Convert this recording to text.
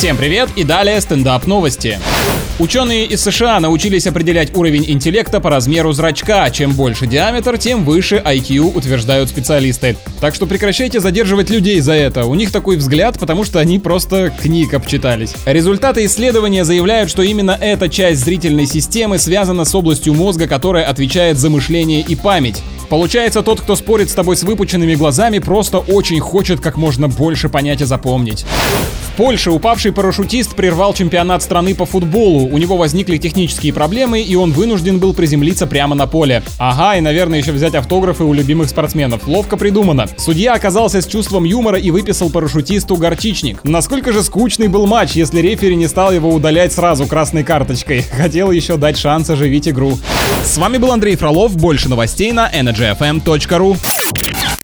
Всем привет и далее стендап новости. Ученые из США научились определять уровень интеллекта по размеру зрачка. Чем больше диаметр, тем выше IQ, утверждают специалисты. Так что прекращайте задерживать людей за это. У них такой взгляд, потому что они просто книг обчитались. Результаты исследования заявляют, что именно эта часть зрительной системы связана с областью мозга, которая отвечает за мышление и память. Получается, тот, кто спорит с тобой с выпученными глазами, просто очень хочет как можно больше понять и запомнить. Польше упавший парашютист прервал чемпионат страны по футболу. У него возникли технические проблемы, и он вынужден был приземлиться прямо на поле. Ага, и, наверное, еще взять автографы у любимых спортсменов. Ловко придумано. Судья оказался с чувством юмора и выписал парашютисту горчичник. Насколько же скучный был матч, если рефери не стал его удалять сразу красной карточкой. Хотел еще дать шанс оживить игру. С вами был Андрей Фролов. Больше новостей на energyfm.ru.